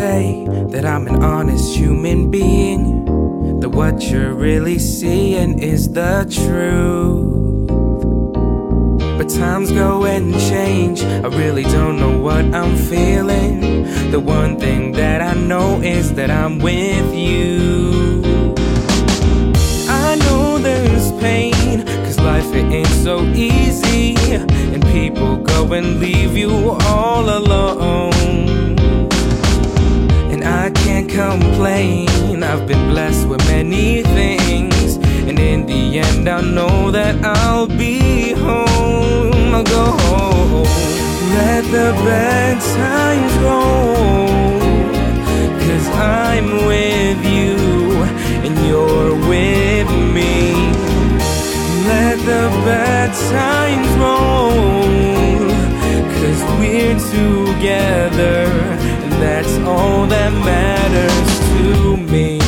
say that I'm an honest human being. That what you're really seeing is the truth. But times go and change. I really don't know what I'm feeling. The one thing that I know is that I'm with you. I know there's pain, cause life it ain't so easy. And people go and leave you all alone. Complain, I've been blessed with many things. And in the end, I know that I'll be home. I'll go home. Let the bad times roll. Cause I'm with you and you're with me. Let the bad times roll. Cause we're together, that's all that matters to me.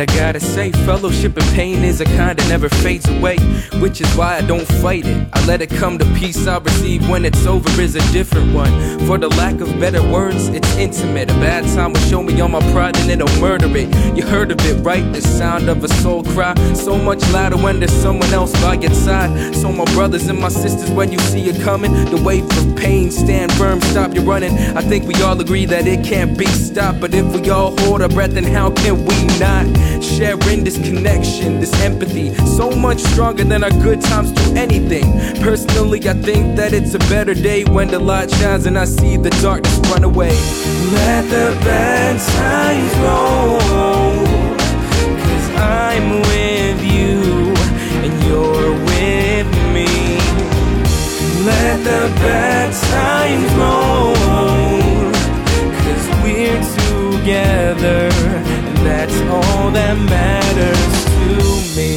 I gotta say, fellowship and pain is a kind that never fades away. Which is why I don't fight it. I let it come to peace I receive when it's over is a different one. For the lack of better words, it's intimate. A bad time will show me all my pride and it'll murder it. You heard of it, right? The sound of a soul cry. So much louder when there's someone else by your side. So, my brothers and my sisters, when you see it coming, the wave of pain, stand firm, stop your running. I think we all agree that it can't be stopped. But if we all hold our breath, then how can we not? Sharing this connection, this empathy, so much stronger than our good times do anything. Personally, I think that it's a better day when the light shines and I see the darkness run away. Let the bad times roll, cause I'm with you and you're with me. Let the bad times roll, that matters to me.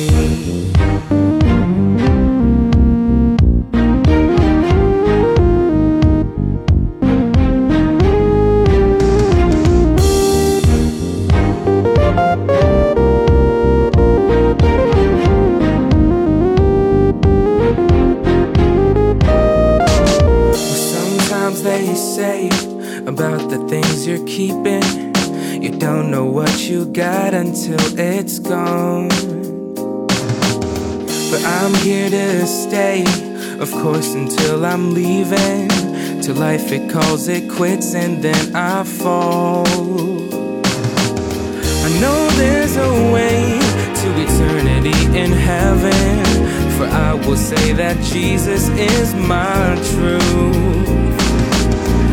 Sometimes they say about the things you're keeping. You got until it's gone. But I'm here to stay, of course, until I'm leaving. Till life it calls it quits and then I fall. I know there's a way to eternity in heaven. For I will say that Jesus is my truth.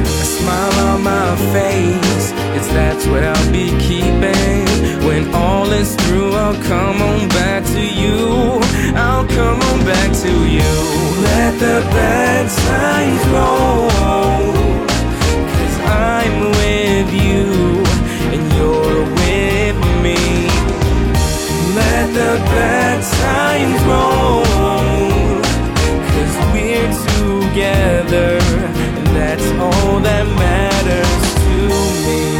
A smile on my face, that's what I'll be keeping. When all is through, I'll come on back to you. I'll come on back to you. Let the bad times roll. Cause I'm with you and you're with me. Let the bad times roll. Cause we're together, and that's all that matters to me.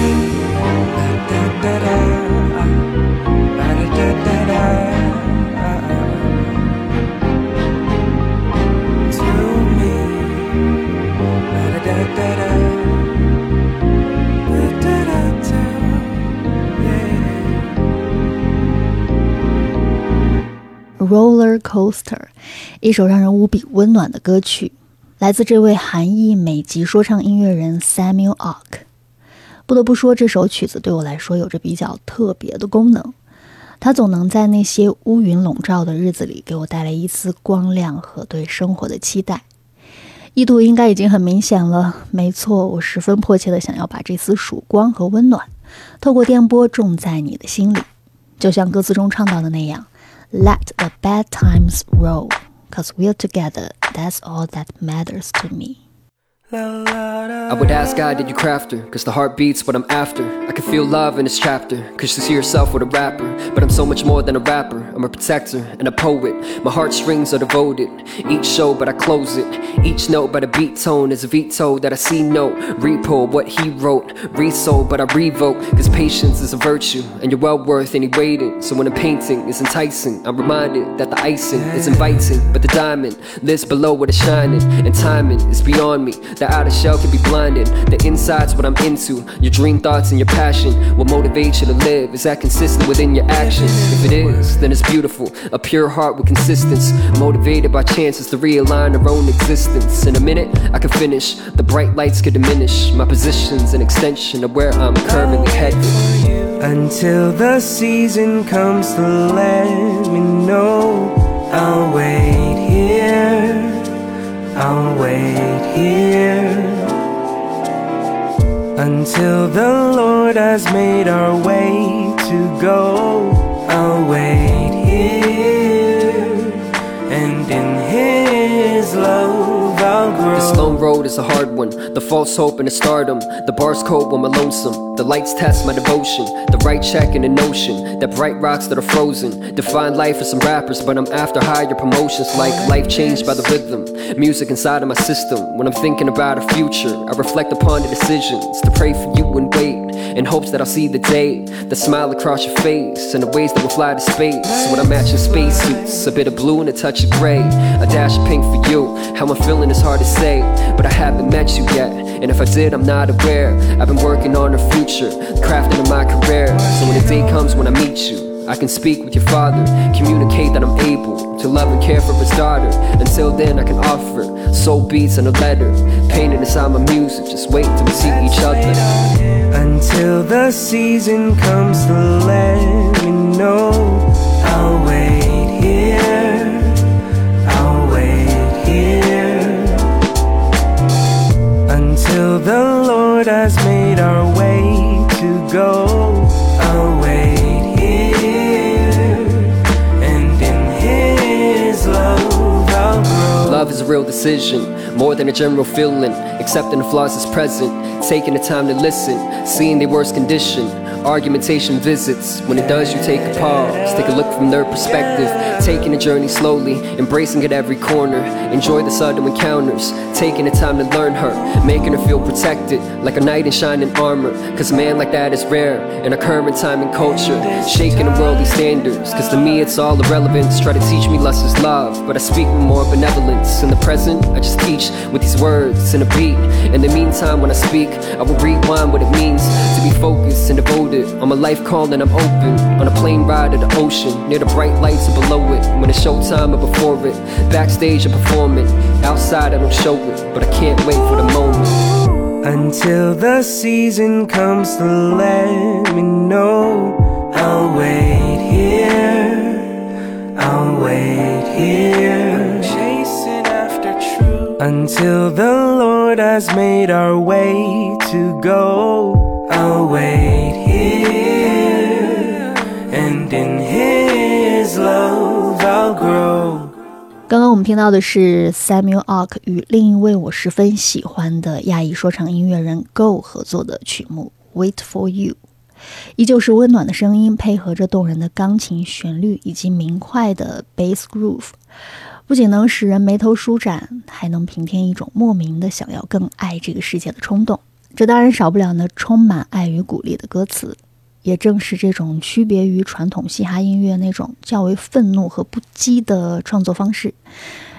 Roller Coaster，一首让人无比温暖的歌曲，来自这位韩裔美籍说唱音乐人 Samuel Ark。不得不说，这首曲子对我来说有着比较特别的功能，它总能在那些乌云笼罩的日子里，给我带来一丝光亮和对生活的期待。意图应该已经很明显了，没错，我十分迫切的想要把这丝曙光和温暖，透过电波种在你的心里，就像歌词中唱到的那样。Let the bad times roll, cause we're together. That's all that matters to me. I would ask God, did you craft her? Cause the heart beats what I'm after. I can feel love in this chapter. Cause you see yourself with a rapper. But I'm so much more than a rapper. I'm a protector and a poet. My heartstrings are devoted. Each show, but I close it. Each note by the beat tone is a veto that I see note. Repo what he wrote. Resold, but I revoke. Cause patience is a virtue. And you're well worth any waiting. So when a painting is enticing, I'm reminded that the icing is inviting. But the diamond lives below what is shining. And timing is beyond me. The outer shell can be blinding, the inside's what I'm into. Your dream thoughts and your passion, what motivates you to live. Is that consistent within your actions? If it is, then it's beautiful. A pure heart with consistency, motivated by chances to realign our own existence. In a minute, I can finish. The bright lights could diminish. My position's an extension of where I'm currently headed. Until the season comes to let me know, I'll wait here. I'll wait here until the Lord has made our way to go. I'll wait here, and in His love. This lone road is a hard one. The false hope and the stardom. The bars cold when I'm lonesome. The lights test my devotion. The right check and the notion that bright rocks that are frozen define life for some rappers, but I'm after higher promotions like life changed by the rhythm. Music inside of my system. When I'm thinking about a future, I reflect upon the decisions to pray for you and wait in hopes that I'll see the day. The smile across your face and the ways that we'll fly to space. When I'm matching spacesuits, a bit of blue and a touch of gray, a dash of pink for you. How I'm feeling is hard to say, but I haven't met you yet. And if I did, I'm not aware. I've been working on the future, crafting of my career. So when the day comes when I meet you, I can speak with your father, communicate that I'm able to love and care for his daughter. Until then, I can offer soul beats and a letter, painted inside my music. Just wait till we see each other. Until the season comes to let me know, I'll wait the Lord has made our way to go. Is a real decision, more than a general feeling. Accepting the flaws is present, taking the time to listen, seeing their worst condition. Argumentation visits. When it does, you take a pause, take a look from their perspective, taking the journey slowly, embracing at every corner. Enjoy the sudden encounters, taking the time to learn her, making her feel protected like a knight in shining armor. Cause a man like that is rare in our current time and culture, shaking the worldly standards. Cause to me, it's all irrelevant. Try to teach me less is love, but I speak with more benevolence. In the present, I just teach with these words and a beat. In the meantime, when I speak, I will rewind what it means to be focused and devoted. On my life calling, I'm open. On a plane ride to the ocean, near the bright lights or below it. When it's showtime or before it, backstage or performing. Outside, I don't show it, but I can't wait for the moment. Until the season comes to let me know, I'll wait here. I'll wait here. Until the Lord has made our way to go, I'll wait here. And in His love I'll grow. 刚刚我们听到的是 Samuel Ark 与另一位我十分喜欢的亚裔说唱音乐人 Go 合作的曲目《Wait for You》，依旧是温暖的声音，配合着动人的钢琴旋律以及明快的 bass groove，不仅能使人眉头舒展，还能平添一种莫名的想要更爱这个世界的冲动。这当然少不了那充满爱与鼓励的歌词。也正是这种区别于传统嘻哈音乐那种较为愤怒和不羁的创作方式，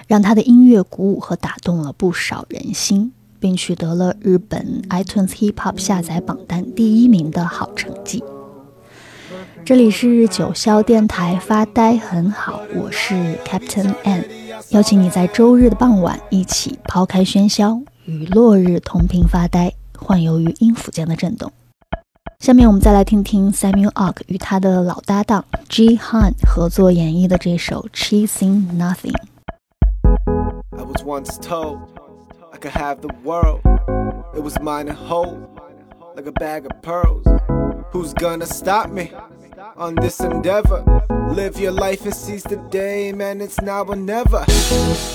让他的音乐鼓舞和打动了不少人心，并取得了日本 iTunes Hip Hop 下载榜单第一名的好成绩。这里是九霄电台发呆很好，我是 Captain N，邀请你在周日的傍晚一起抛开喧嚣，与落日同频发呆，幻游于音符间的震动。下面我们再来听听 Samuel Ark 与他的老搭档 G Han 合作演绎的这首 Chasing Nothing。I was once told I could have the world. It was mine to hold, like a bag of pearls. Who's gonna stop me on this endeavor? Live your life and seize the day, man, it's now or never.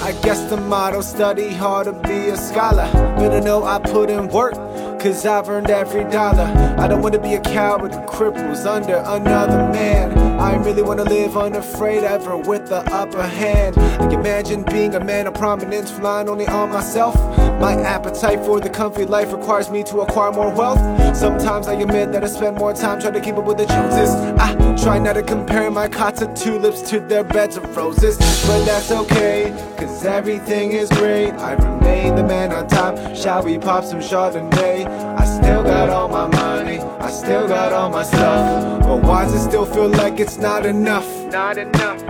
I guess the motto study hard to be a scholar. Better know I put in work. Cause I've earned every dollar. I don't wanna be a coward who cripples under another man. I really wanna live unafraid, ever with the upper hand. Like imagine being a man of prominence, flying only on myself. My appetite for the comfy life requires me to acquire more wealth. Sometimes I admit that I spend more time trying to keep up with the Joneses. I try not to compare my cot to tulips to their beds of roses, but that's okay, cause everything is great. I remain the man on top. Shall we pop some Chardonnay? I still got all my money, I still got all my stuff. But why does it still feel like it's not enough? Not enough.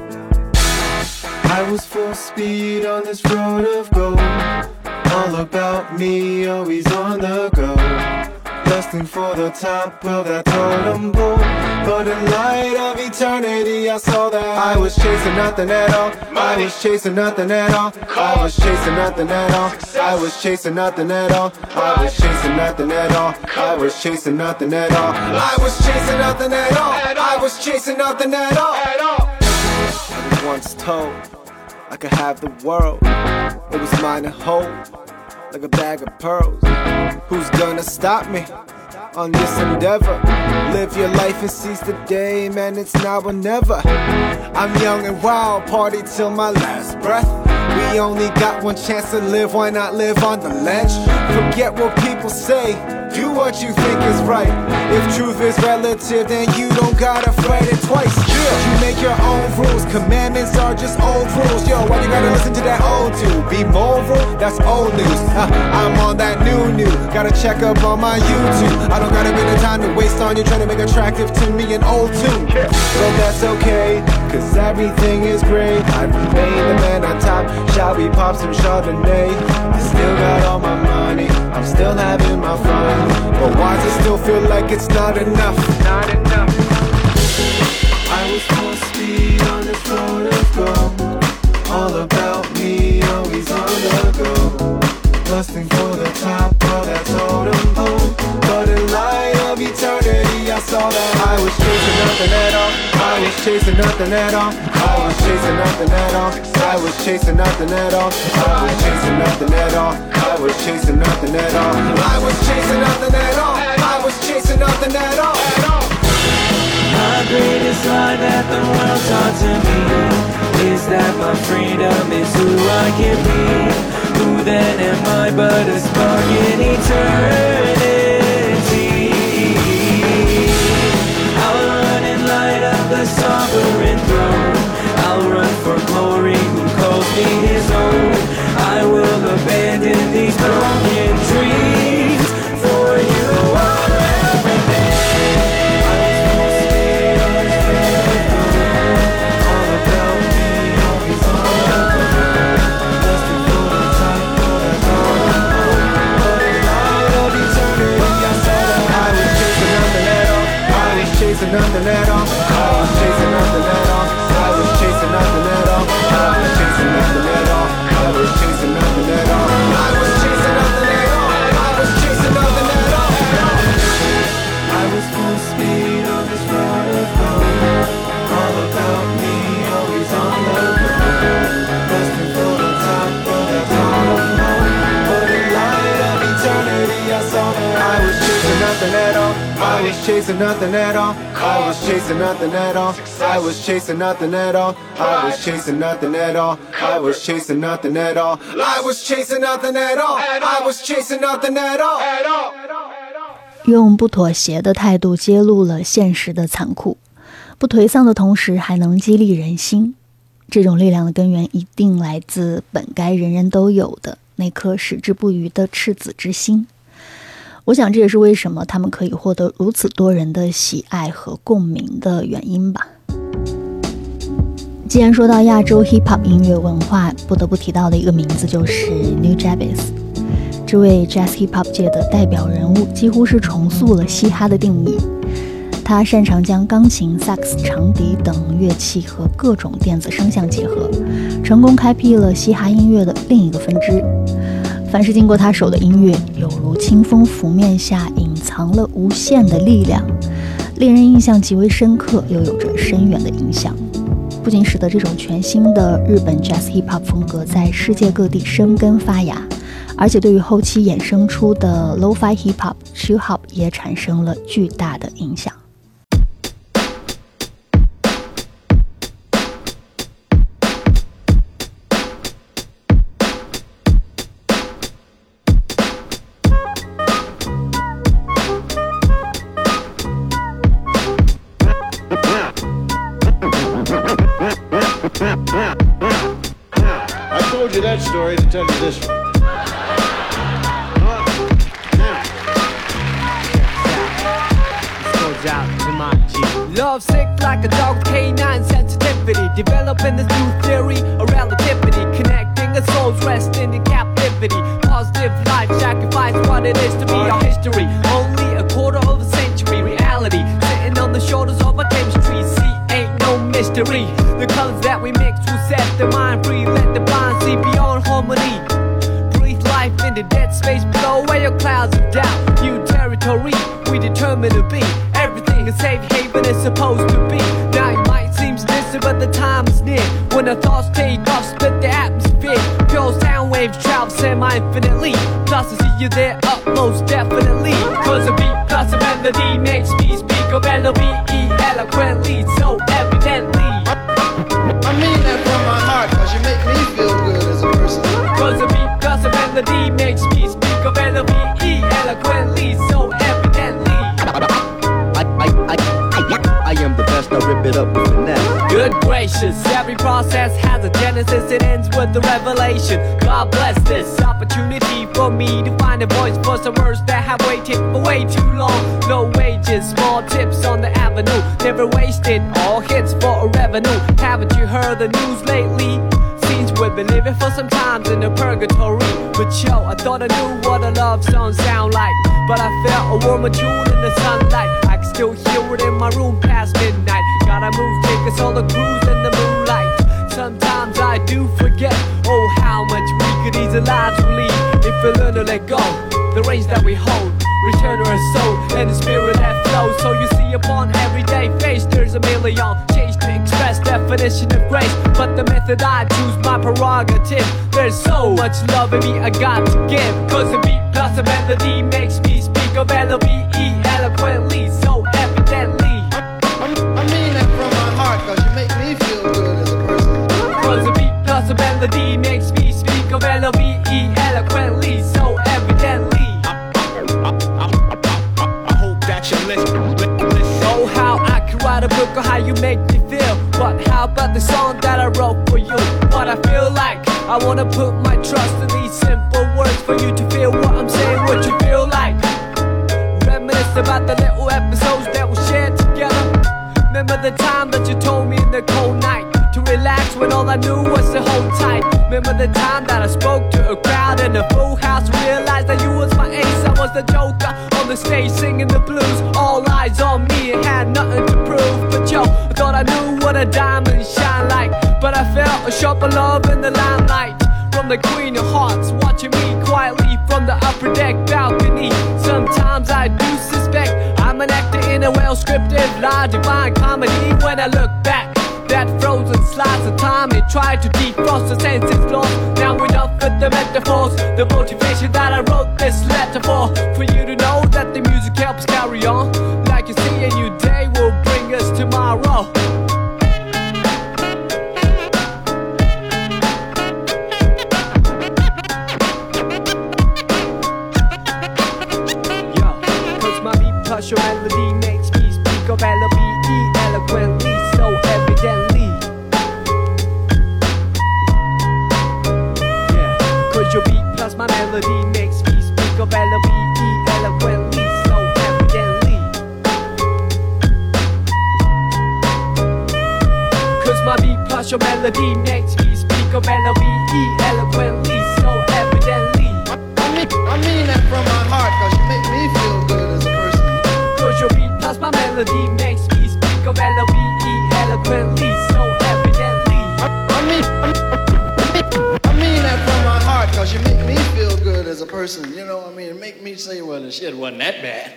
I was full speed on this road of gold. All about me, always on the go. Lusting for the top of that totem pole. But in light of eternity, I saw that I was chasing nothing at all. I was chasing nothing at all. I was chasing nothing at all. I was chasing nothing at all. I was chasing nothing at all. I was chasing nothing at all. I was chasing nothing at all. I was chasing nothing at all. I was once told I could have the world. It was mine to hold like a bag of pearls. Who's gonna stop me on this endeavor? Live your life and seize the day, man, it's now or never. I'm young and wild, party till my last breath. We only got one chance to live, why not live on the ledge? Forget what people say, do what you think is right. If truth is relative, then you don't gotta fight it twice. Yeah. You make your own rules, commandments are just old rules. Yo, why you gotta listen to that old dude? Be moral, that's old news. Uh, I'm on that new new, gotta check up on my YouTube. I don't got a bit of time to waste on you trying to make attractive to me an old tune. But that's okay, cause everything is great. I remain the man on top. Shall we pop some Chardonnay? I still got all my money, I'm still having my fun. But why does it still feel like it's not enough? Not enough. I was full speed on this road of gold. All about me, always on the go. Lusting for the top of that totem saw that I was chasing nothing at all. I was chasing nothing at all. I was chasing nothing at all. I was chasing nothing at all. I was chasing nothing at all. I was chasing nothing at all. I was chasing nothing at all. I was chasing nothing at all. My greatest lie that the world taught to me is that my freedom is who I can be. Who then am I but a spark in eternity? I'll run for glory who calls me his own. I will abandon these was chasing nothing at all. I was chasing nothing at all. I was chasing nothing at all. I was chasing nothing at all. I was chasing nothing at all. I was chasing nothing at all. I was chasing nothing at all. 用不妥协的态度揭露了现实的残酷，不颓丧的同时还能激励人心。这种力量的根源一定来自本该人人都有的那颗矢志不渝的赤子之心。我想这也是为什么他们可以获得如此多人的喜爱和共鸣的原因吧。既然说到亚洲 hip hop 音乐文化，不得不提到的一个名字就是 New Javis。这位 Jazz hip hop 界的代表人物，几乎是重塑了嘻哈的定义。他擅长将钢琴、萨克斯、长笛等乐器和各种电子声响结合，成功开辟了嘻哈音乐的另一个分支。凡是经过他手的音乐，犹如清风拂面下隐藏了无限的力量，令人印象极为深刻，又有着深远的影响。不仅使得这种全新的日本 Jazz Hip Hop 风格在世界各地生根发芽，而且对于后期衍生出的 Lo-Fi Hip Hop、Chill Hop 也产生了巨大的影响。This one. Love sick like a dog canine sensitivity. Developing this new theory of relativity. Connecting a soul's resting in captivity. Positive life sacrifice what it is to be clouds of doubt. New territory we determined to be. Everything a safe haven is supposed to be. Now it might seem distant, but the time is near. When the thoughts take off, split the atmosphere. Pure sound waves travel semi-infinitely. Plus I see you there up most definitely. Cause a beat plus a melody makes me speak of L-O-V-E eloquently, so evidently. Every process has a genesis, it ends with the revelation. God bless this opportunity for me to find a voice for some words that have waited for way too long. No wages, small tips on the avenue, never wasted, all hits for a revenue. Haven't you heard the news lately? We've been living for some times in a purgatory. But yo, I thought I knew what a love song sound like. But I felt a warmer tune in the sunlight. I can still hear it in my room past midnight. Gotta move, take on a cruise in the moonlight. Sometimes I do forget, oh, how much we could ease the lives we lead if we learn to let go. The reins that we hold, return to our soul and the spirit that flows. So you see, upon everyday face, there's a million change to express definition of grace. But the method I choose, my prerogative. There's so much love in me I got to give. Cause a beat plus a melody makes me speak of L-O-V-E eloquently, make me feel. But how about the song that I wrote for you? What I feel like, I wanna put my trust in these simple words for you to feel what I'm saying, what you feel like. Reminisce about the little episodes that we shared together. Remember the time that you told me in the cold night to relax when all I knew was to hold tight. Remember the time that I spoke to a crowd in a full house, realized that you was my ace, I was the joker on the stage singing the blues. All eyes on me and had nothing a diamond shine like, but I felt a sharper love in the limelight. From the Queen of Hearts, watching me quietly from the upper deck balcony. Sometimes I do suspect I'm an actor in a well scripted, lie, divine comedy. When I look back, that frozen slice of time it tried to defrost the senses lost. Now enough with the metaphors, the motivation that I wrote this letter for. For you to know that the music helps carry on. Like you see, a new day will bring us tomorrow. Melody makes me speak of L-O-V-E eloquently, so evidently. Yeah, cause your beat plus my melody makes me speak of L-O-V-E eloquently, so evidently. Cause my beat plus your melody makes me speak of L-O-V-E eloquently, so evidently. I mean, I mean that from my heart, My melody makes me speak of L-O-V-E eloquently So evidently. I mean, I mean that from my heart Cause you make me feel good as a person You know, I mean, make me say, well, the shit wasn't that bad.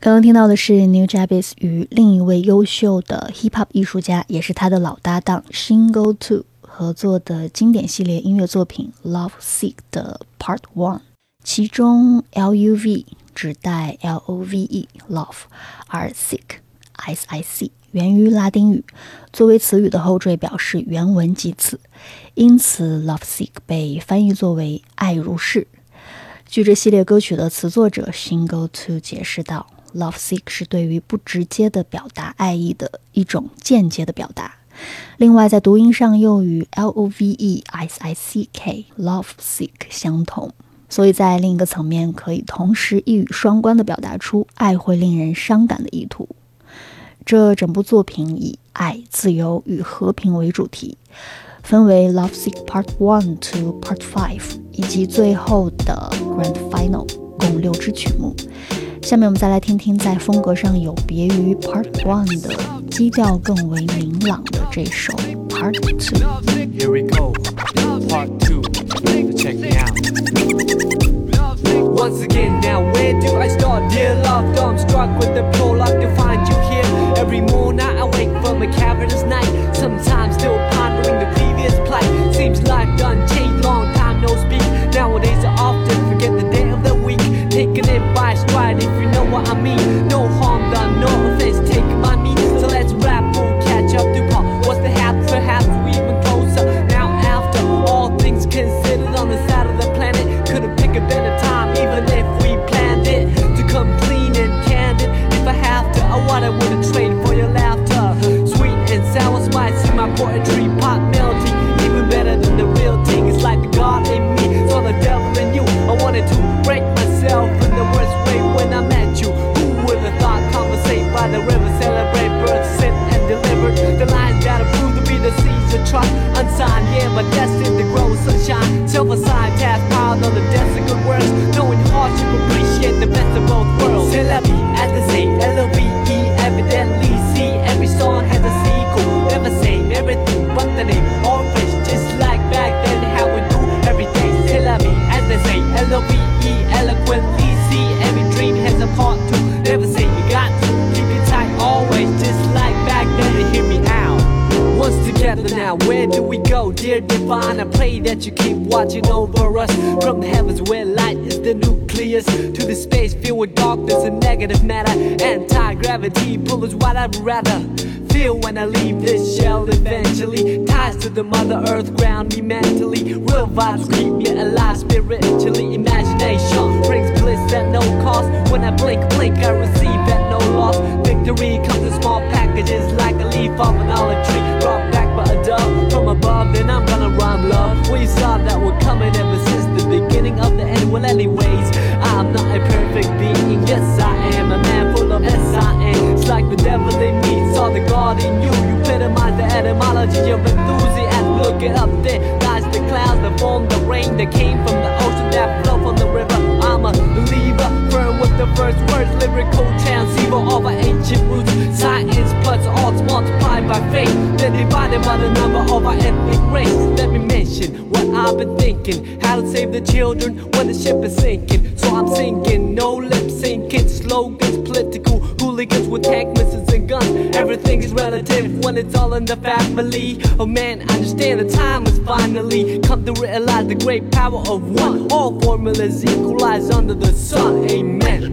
刚刚听到的是 Nujabes 与另一位优秀的 hip hop 艺术家，也是他的老搭档 Shing02 合作的经典系列音乐作品《Love Sick》的 Part One，其中 L.U.V 指代 L O V E Love，而 Sick S I C 源于拉丁语，作为词语的后缀表示原文即此，因此 Love Sick 被翻译作为爱如是。据这系列歌曲的词作者 shingle Two 解释道，Love Sick 是对于不直接的表达爱意的一种间接的表达。另外，在读音上又与 L O V E S I C K Love Sick 相同，所以在另一个层面可以同时一语双关地表达出爱会令人伤感的意图。这整部作品以爱、自由与和平为主题，分为 Love Sick Part One to Part Five，以及最后的 Grand Final，共六支曲目。下面我们再来听听，在风格上有别于 Part One 的基调更为明朗的这首 Part Two。Once again, now where do I start? Dear love, I'm struck with the prologue to find you here. Every morning I wake from a cavernous night. Sometimes still pondering the previous plight. Seems life divine, I pray that you keep watching over us from the heavens where light is the nucleus to the space filled with darkness and negative matter. Anti gravity pull is what I'd rather feel when I leave this shell eventually. Ties to the mother earth ground me mentally. Real vibes keep me alive spiritually. Imagination brings bliss at no cost. When I blink, blink, I receive at no loss. Victory comes in small packages like a leaf off an olive tree. Dove from above, then I'm gonna rhyme love. We saw that we're coming ever since the beginning of the end. Well, anyways, I'm not a perfect being. Yes, I am a man full of S-I-N. It's like the devil in me, saw the God in you. You epitomize the etymology of enthusiasm. Look it up there, lies the clouds that form the rain that came from the ocean that flow from the river. I'm a believer, firm with the first words, lyrical transceiver of our ancient roots. Science by faith, then divided by the number of our ethnic race. Let me mention what I've been thinking, how to save the children when the ship is sinking. So I'm sinking, no lip syncing, slogans, political hooligans with tank missiles and guns. Everything is relative when it's all in the family. Oh man, I understand the time has finally come to realize the great power of one. All formulas equalize under the sun. Amen.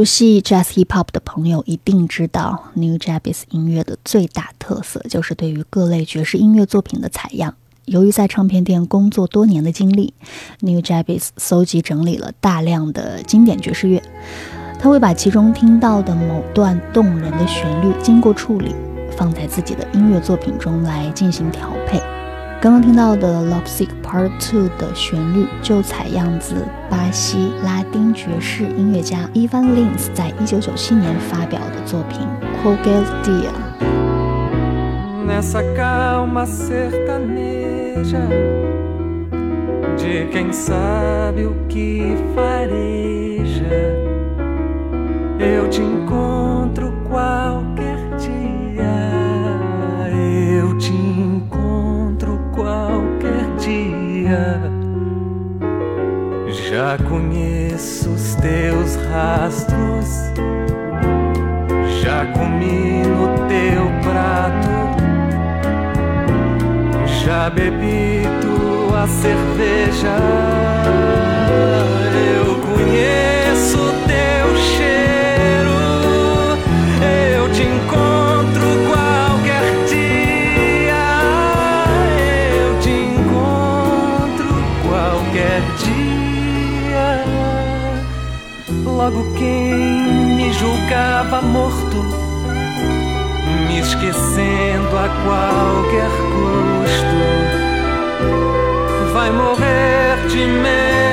熟悉 Jazz Hip Hop 的朋友一定知道，New Japes 音乐的最大特色就是对于各类爵士音乐作品的采样，由于在唱片店工作多年的经历，New Jabez 搜集整理了大量的经典爵士乐，他会把其中听到的某段动人的旋律经过处理，放在自己的音乐作品中来进行调配。刚刚听到的《Love Sick Part Two》的旋律就采样自巴西拉丁爵士音乐家 Ivan Lins 在一九九七年发表的作品《Qualquer Dia》。Nessa calma sertaneja de quem sabe o que fareja, eu te encontro qualquer Já conheço os teus rastros, já comi no teu prato. Já bebi tua cerveja. Eu conheço Logo quem me julgava morto me esquecendo a qualquer custo. Vai morrer de medo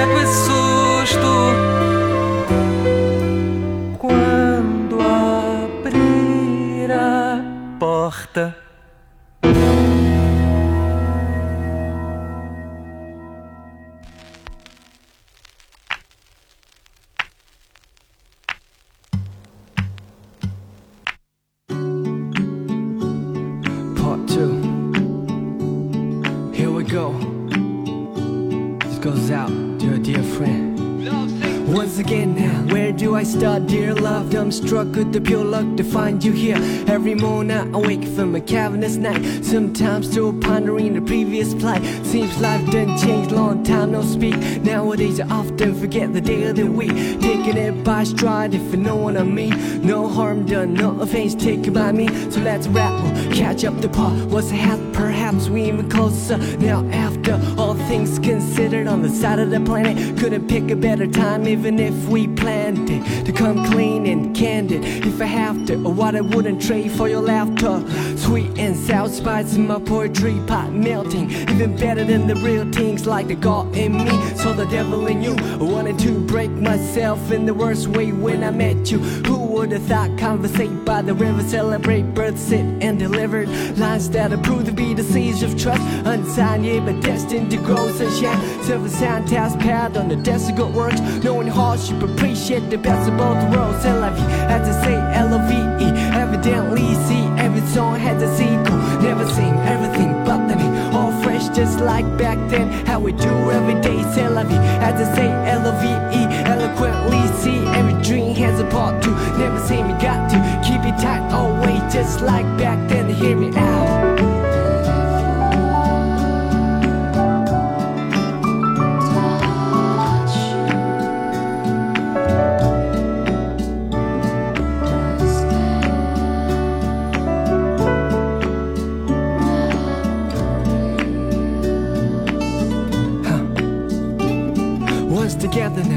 I start, dear love? I'm struck with the pure luck to find you here. Every morning I wake from a cavernous night. Sometimes still pondering the previous plight. Seems life done changed, long time no speak. Nowadays I often forget the day of the week. Taking it by stride, if you know what I mean. No harm done, no offense taken by me. So let's we'll catch up the part. What's ahead? Perhaps we even closer. Now after all things considered on the side of the planet, couldn't pick a better time even if we planned it to come clean and candid. If I have to, or what I wouldn't trade for your laughter. Sweet and sour spice in my poetry pot melting, even better than the real things like the God in me. So the devil in you I wanted to break myself in the worst way when I met you. Who would have thought conversate by the river, celebrate birth, sit and delivered lines that are proved to be the seeds of trust, unsigned but destined to grow sunshine. Serve a sound task pad on the desk of good works, knowing hardship, appreciate the best of both worlds. Vie, as to say L-O-V-E, evidently see every song has a sequel. Never seen everything but the all fresh just like back then. How we do every day, c'est la vie, as to say L-O-V-E, eloquently see every dream has a part two. Never say me got to keep it tight, always just like back then. Hear me out. Together now,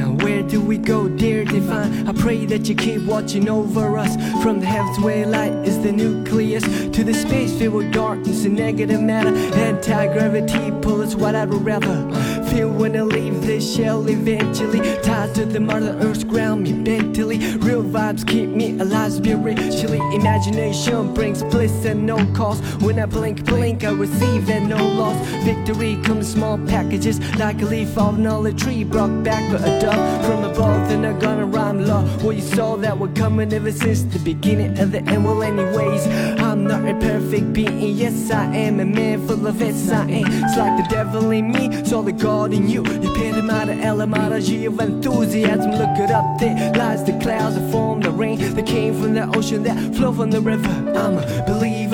go, dear divine? I pray that you keep watching over us. From the heavens where light is the nucleus to the space filled with darkness and negative matter. Anti-gravity pull is what I'd rather feel when I leave this shell eventually. Tied to the mother earth's ground me mentally. Real vibes keep me alive spiritually. Imagination brings bliss at no cost. When I blink, blink, I receive at no loss. Victory comes in small packages like a leaf on a tree brought back by a dove from above. Then I gonna rhyme law. Well, you saw that we're coming ever since the beginning of the end. Well, anyways, I'm not a perfect being. Yes, I am a man full of S. I am. It's like the devil in me, so the God in you. Epitome the etymology of enthusiasm. Look it up, there lies the clouds that form the rain that came from the ocean that flow from the river. I'm a believer, firm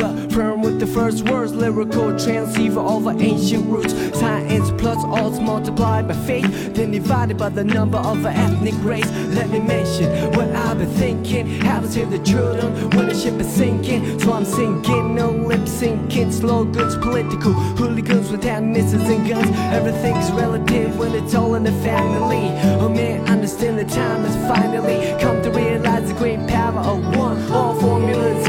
with the first words, lyrical transceiver over ancient roots. Science plus odds multiplied by faith, then divided by the number of an ethnic race. Let me mention what I've been thinking how to tell the on when the ship is sinking. So I'm sinking, no lip syncing, slow goods, political hooligans without missiles and guns. Everything's relative when it's all in the family. Oh man, understand the time has finally come to realize the great power of one. All formulas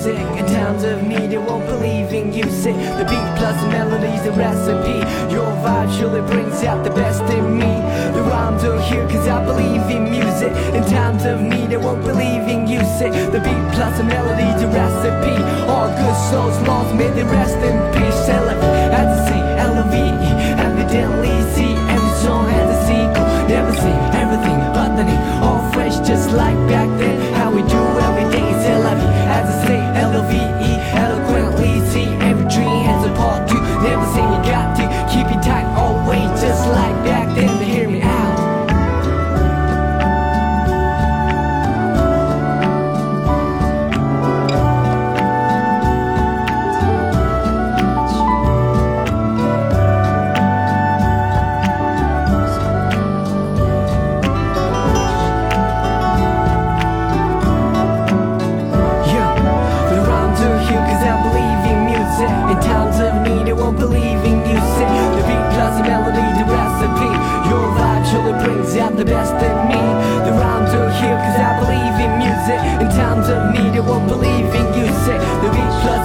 music In times of need, I won't believe in you. music. The beat plus the melody's the recipe. Your vibe surely brings out the best in me. The rhymes are here cause I believe in music. In times of need, I won't believe in you. music. The beat plus the melody's the recipe. All good souls lost, may they rest in peace. L-F, as I say, L-O-V-E Evidently see every song has a sequel. Never see everything but the need. All fresh just like back then. How we do every day is L-I-V As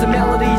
melody,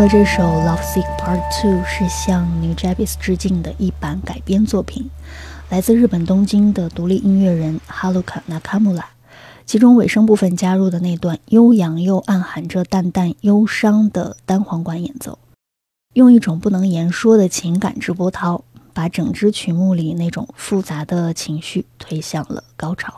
到的这首《Love Sick Part Two》是向 New Jabez 致敬的一版改编作品，来自日本东京的独立音乐人 Haruka Nakamura，。其中尾声部分加入的那段悠扬又暗含着淡淡忧伤的单簧管演奏，用一种不能言说的情感之波涛，把整支曲目里那种复杂的情绪推向了高潮。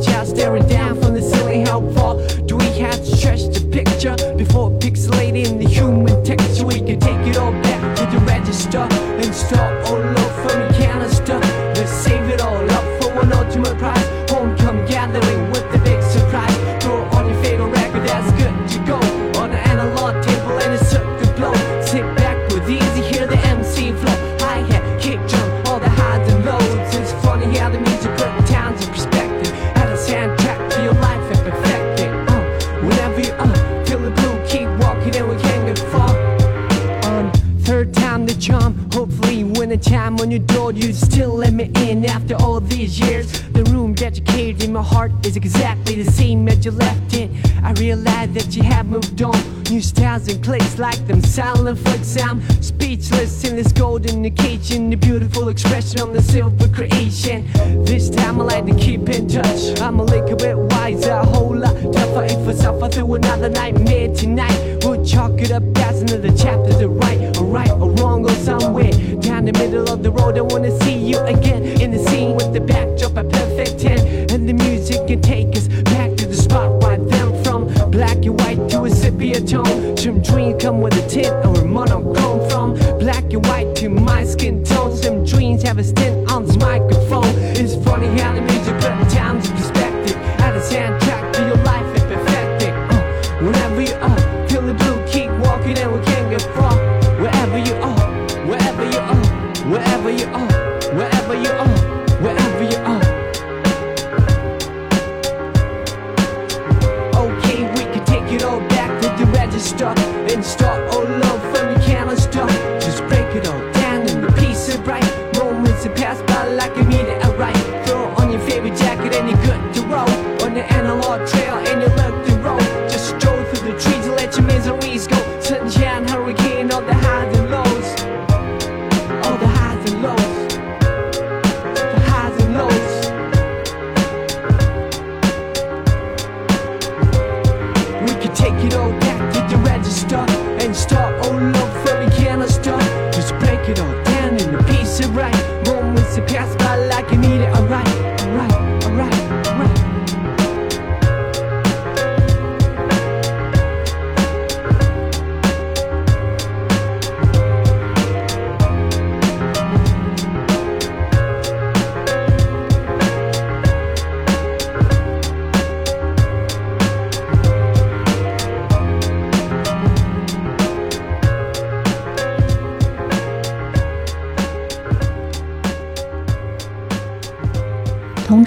Child staring down from the ceiling. How far do we have to stretch the picture before pixelating the human texture? We can take it all back to the register and start all over them silent flicks. Can take it all back to the register and start all over from the canister. Just break it all down in a piece of right. Moments pass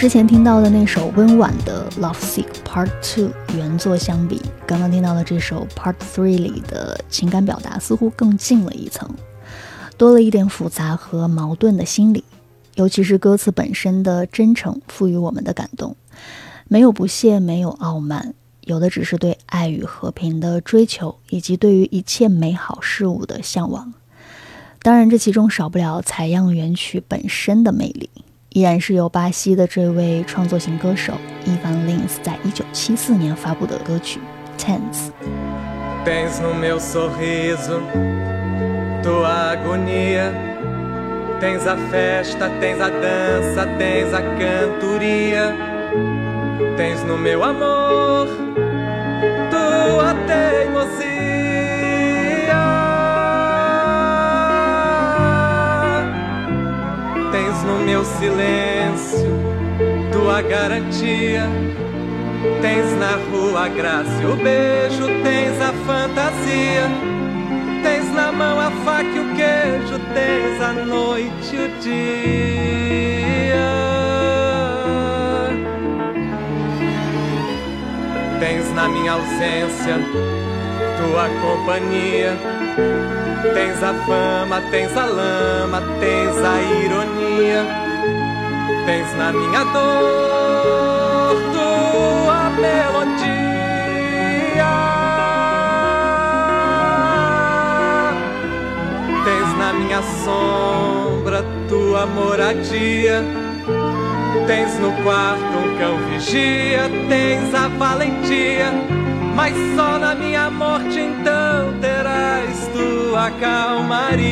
之前听到的那首温婉的《Love Sick Part Two》原作相比，刚刚听到的这首 Part Three 里的情感表达似乎更近了一层，多了一点复杂和矛盾的心理，尤其是歌词本身的真诚赋予我们的感动，没有不屑，没有傲慢，有的只是对爱与和平的追求，以及对于一切美好事物的向往。当然，这其中少不了采样原曲本身的魅力。依然是由巴西的这位创作型歌手 Ivan Lins 在一九七四年发布的歌曲《Tense》。Tens no meu sorriso tua agonia. Tens a festa, tens a dança, tens a cantoria. Tens no meu amor tua teimosia. Meu silêncio tua garantia. Tens na rua a graça e o beijo, tens a fantasia. Tens na mão a faca e o queijo, tens a noite e o dia. Tens na minha ausência tua companhia. Tens a fama, tens a lama, tens a ironia. Tens na minha dor tua melodia. Tens na minha sombra tua moradia. Tens no quarto um cão vigia, tens a valentia mas só na minha morte então terás tua calmaria.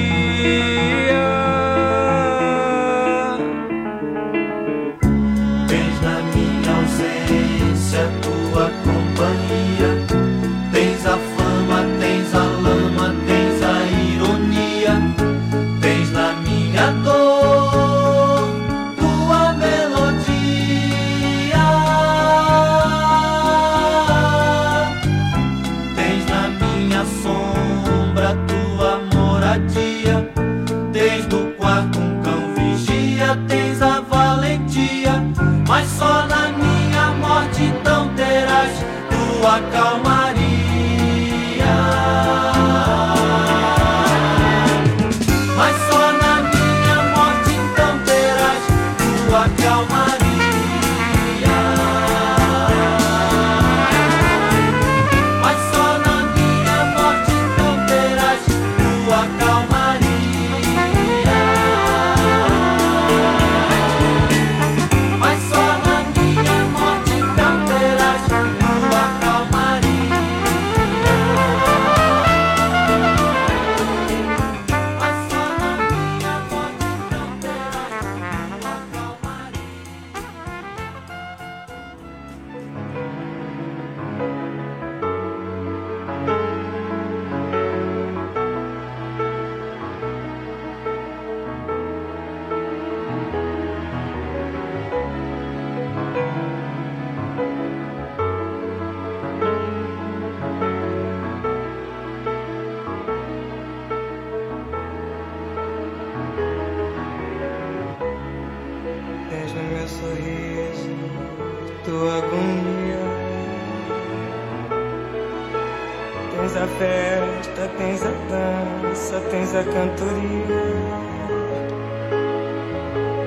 festa, tens a dança, tens a cantoria.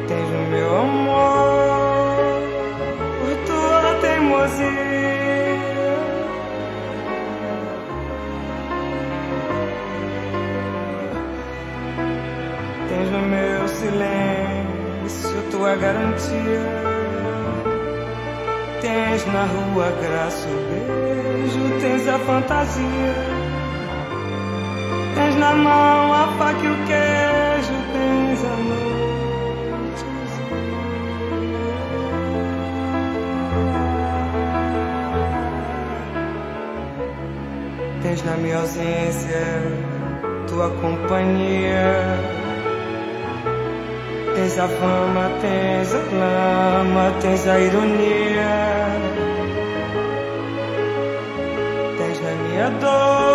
Tens o meu amor a tua teimosia. Tens no meu silêncio tua garantia. Tens na rua graça, o beijo, tens a fantasia. Tens na mão a faca e o queijo, tens a noite. Tens na minha ausência tua companhia. Tens a fama, tens a lama, tens a ironia. Tens na minha dor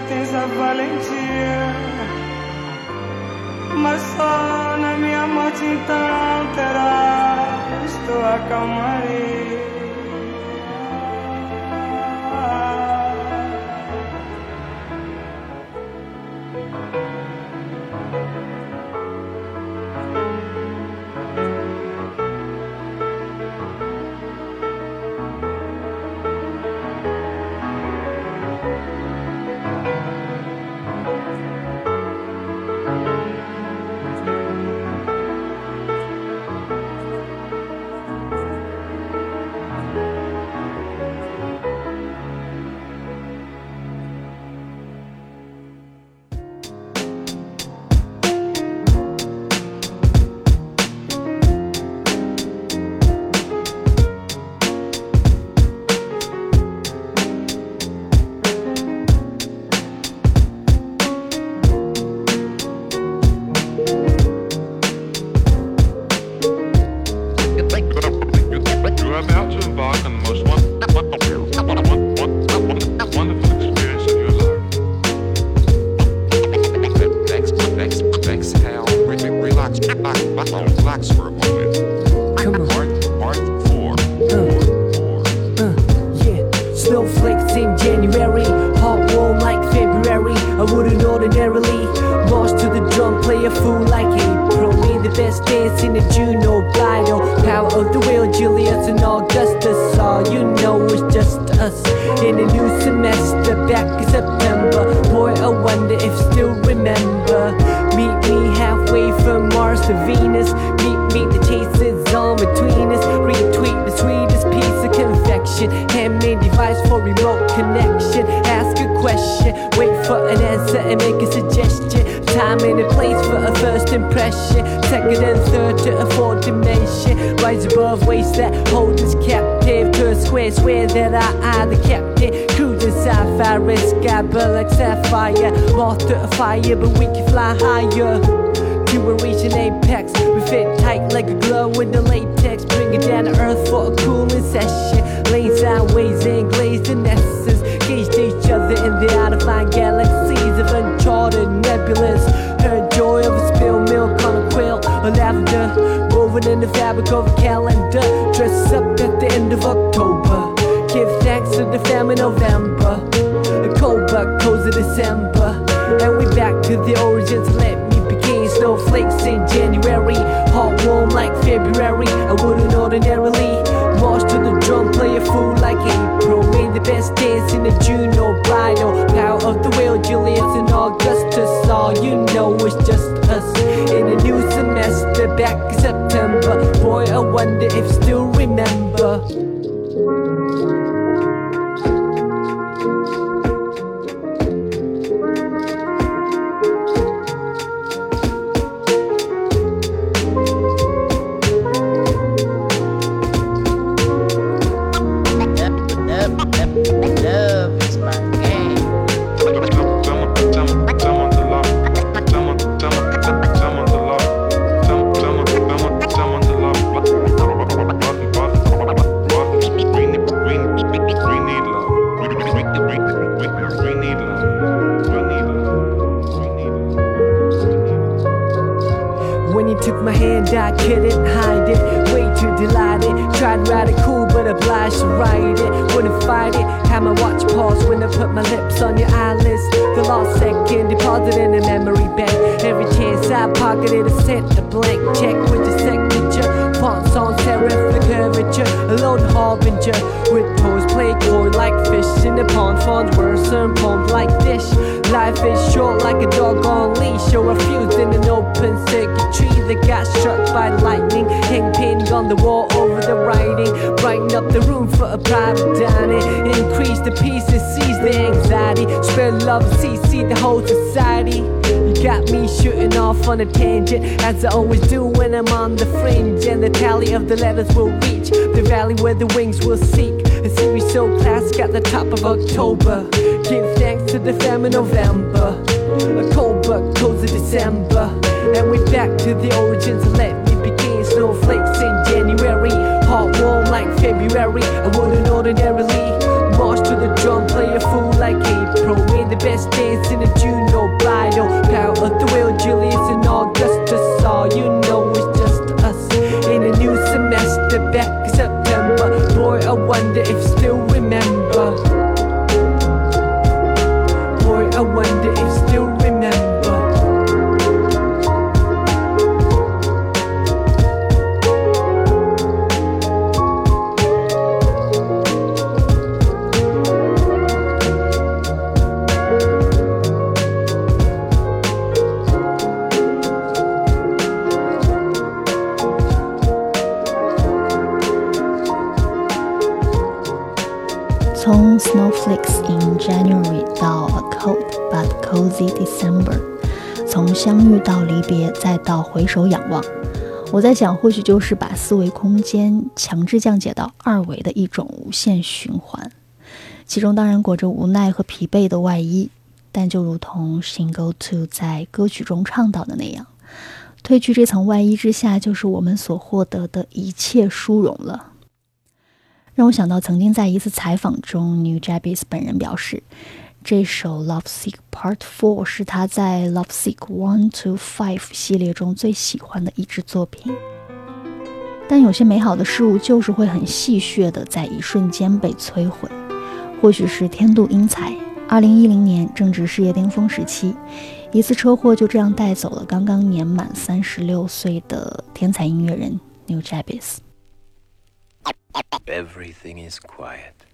tens a valentia, mas só na minha morte então terás tua calmaria. Fire, but we can fly higher. I always do when I'm on the fringe. And the tally of the letters will reach the valley where the wings will seek. A series so classic at the top of October. Give thanks to the famine November. A cold but cozy December. And we're back to the origins. Let me begin. Snowflakes in January. Hot warm like February. I wouldn't ordinarily. March to the drum, play a fool like April. Made the best dance in June or bridal. Power of the Snowflakes in January 到 A Cold but Cozy December，从相遇到离别，再到回首仰望，我在想，或许就是把四维空间强制降解到二维的一种无限循环，其中当然裹着无奈和疲惫的外衣，但就如同 Single Two 在歌曲中倡导的那样，褪去这层外衣之下，就是我们所获得的一切殊荣了。让我想到曾经在一次采访中 New Jabez 本人表示，这首 Love Sick Part Four 是他在 Love Sick One to Five 系列中最喜欢的一支作品。但有些美好的事物就是会很戏谑的在一瞬间被摧毁，或许是天妒英才。二零一零年正值事业巅峰时期，一次车祸就这样带走了刚刚年满三十六岁的天才音乐人 New Jabez。Everything is quiet.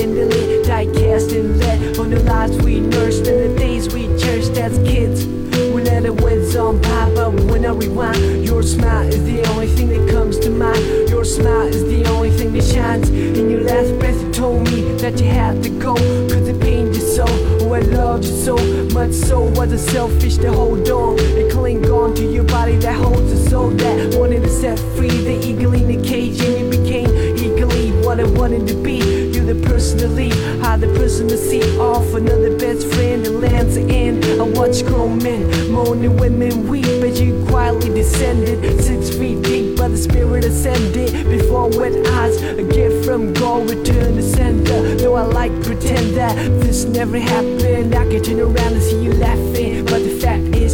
Imagined. The lit die and let on the lives we nursed and the days we cherished as kids. We let the whiz on by, but when I rewind, your smile is the only thing that comes to mind. Your smile is the only thing that shines. In your last breath, you told me that you had to go, cause it pained you so. Oh, I loved you so much, so was it selfish to hold on and cling on to your body that holds a soul that wanted to set free the eagle in the cage, and you became eagerly what I wanted to be. You're the person to I the person to see off another best friend and lands end. I watch grown men moaning, women weep as you quietly descended six feet deep, but the spirit ascended before wet eyes. A gift from God, return to sender. Though I like pretend that this never happened, I can turn around and see you laughing, but the fact is could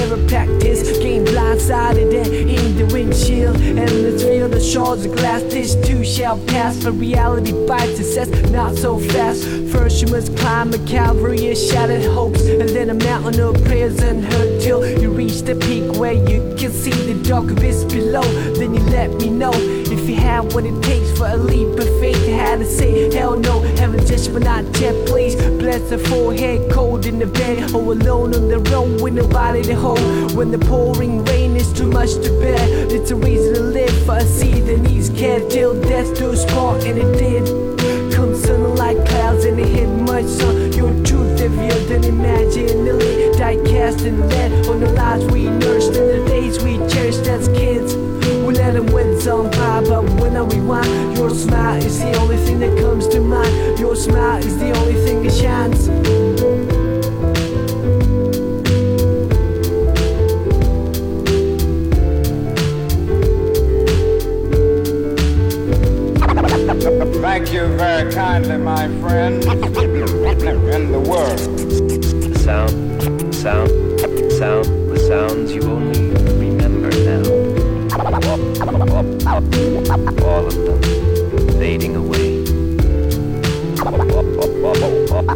never practice. Getting blindsided and in the windshield, and let's feel the shards of glass. This too shall pass, but reality bites. It says not so fast. First you must climb a Calvary of shattered hopes, and then a mountain of prayers unheard till you reach the peak where you can see the dark abyss below. Then you let me know if you have what it takes for a leap of faith. You had to say hell no, heaven just but not yet. Please bless the forehead, cold in the bed, or alone on the road with nobody to hold. When the pouring rain is too much to bear, it's a reason to live for a seed that needs care till death do us part, and it did. Come sun like clouds and it hit my son. Your truth imagined. The lit die cast and lead on the lives we nursed and the days we cherished as kids. We let them win some by, but when I rewind, your smile is the only thing that comes to mind. Your smile is the only thing that shines. Thank you very kindly, my friend. In the world. The sound, sound, sound, the sounds you only All of them fading away.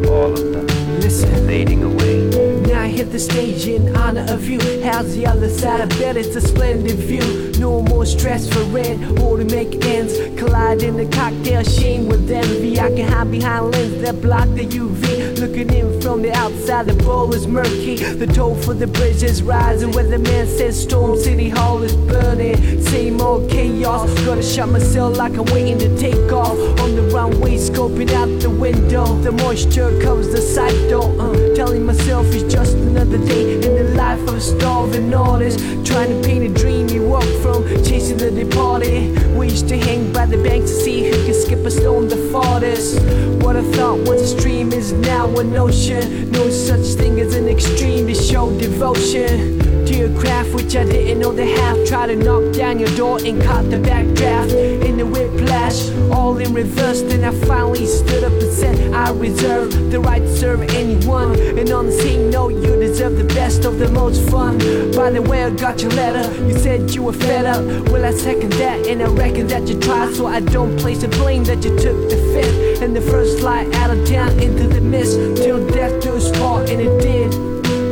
All of them Listen. fading away. Now I hit the stage in honor of you. How's the other side? I bet it's a splendid view. No more stress for rent or to make ends. Collide in the cocktail sheen with envy. I can hide behind lens that block the UV. Looking in from the outside, the bowl is murky. The toll for the bridge is rising. Where the man says Storm City Hall is burning. Same old chaos. Gotta shut myself like I'm waiting to take off. On the runway, scoping out the window. The moisture covers the sight door. Uh, telling myself it's just another day in the life of a starving artist. Trying to paint a dream you walk from, chasing the departed. We used to hang by the bank to see who can skip a stone the farthest. What I thought was a stream now an ocean. No such thing as an extreme to show devotion to your craft, which I didn't know the half. Try to knock down your door and caught the backdraft in the whiplash, all in reverse. Then I finally stood up and said, I reserve the right to serve anyone. And on the scene, no, you deserve the best of the most fun. By the way, I got your letter. You said you were fed up. Well, I second that, and I reckon that you tried, so I don't place the blame that you took the fifth and the first flight out of town into the mist till death do us part, and it did.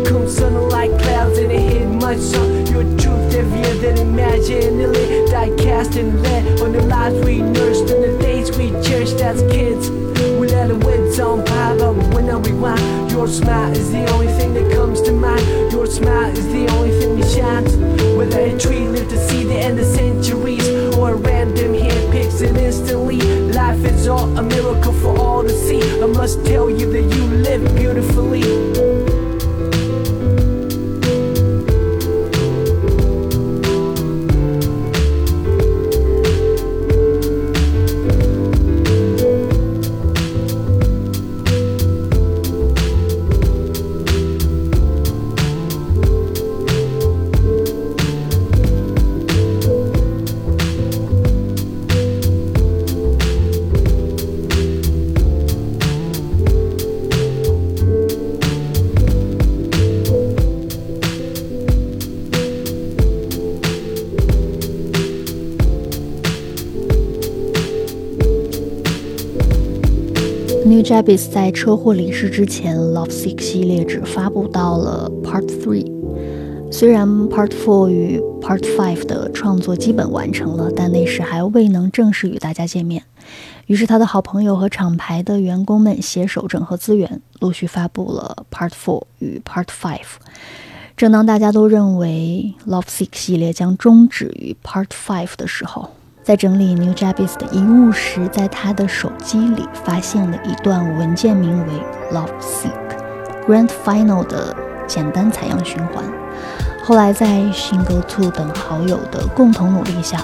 Come sun like clouds and it hit my son. Your truth heavier than imagined. The lit die cast and on the lives we nursed and the days we cherished as kids. We let the winds on by, but when I rewind, your smile is the only thing that comes to mind. Your smile is the only thing that shines. Whether a tree lived to see the end of centuries or a random hand picks it instantly. Life is all a miracle for all to see. I must tell you that you live beautifully. Jabez 在车祸离世之前，Love Sick 系列只发布到了 Part Three。虽然 Part Four 与 Part Five 的创作基本完成了，但那时还未能正式与大家见面。于是他的好朋友和厂牌的员工们携手整合资源，陆续发布了 Part Four 与 Part Five。正当大家都认为 Love Sick 系列将终止于 Part Five 的时候，在整理 New Jabez 的遗物时，在他的手机里发现了一段文件，名为 Love Sick Grand Final 的简单采样循环。后来在 Single Two 等好友的共同努力下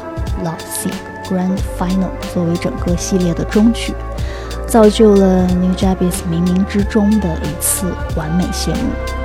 ，Love Sick Grand Final 作为整个系列的终曲，造就了 New Jabez 冥冥之中的一次完美谢幕。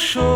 Esse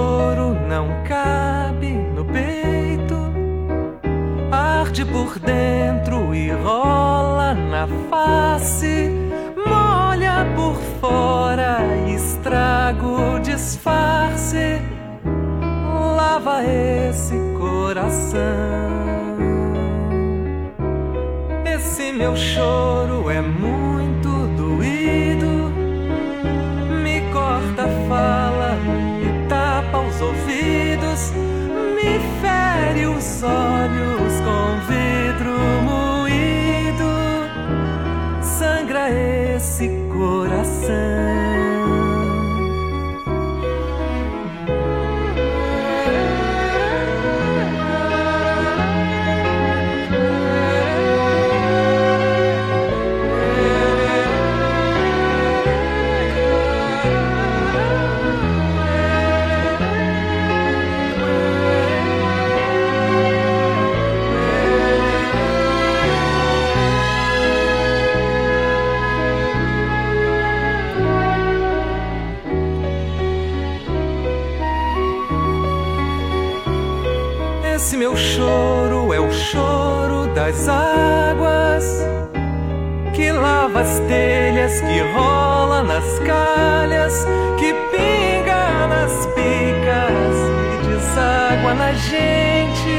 nas calhas, que pinga nas picas e deságua na gente,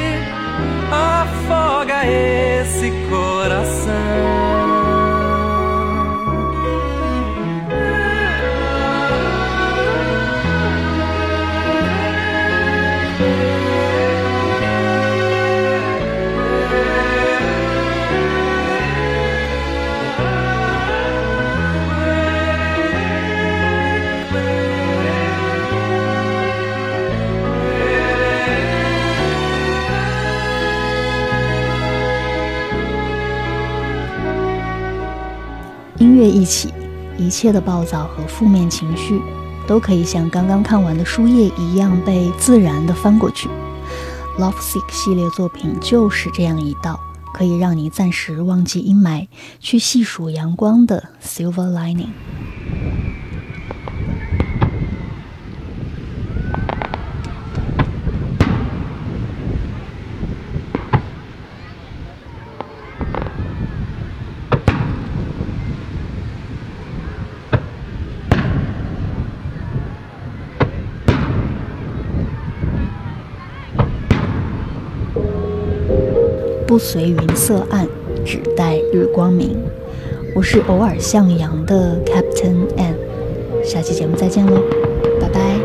afoga esse coração. 一起，一切的暴躁和负面情绪都可以像刚刚看完的书页一样被自然的翻过去。Love Sick 系列作品就是这样一道可以让你暂时忘记阴霾，去细数阳光的 Silver Lining。不随云色暗，只待日光明。我是偶尔向阳的 Captain N，下期节目再见喽，拜拜。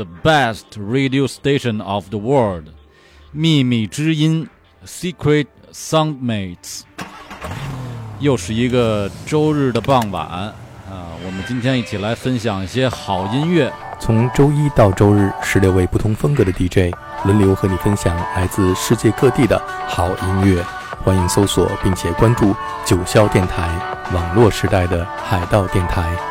The best radio station of the world，秘密之音，Secret Soundmates。又是一个周日的傍晚啊，我们今天一起来分享一些好音乐。从周一到周日，十六位不同风格的 DJ 轮流和你分享来自世界各地的好音乐。欢迎搜索并且关注九霄电台，网络时代的海盗电台。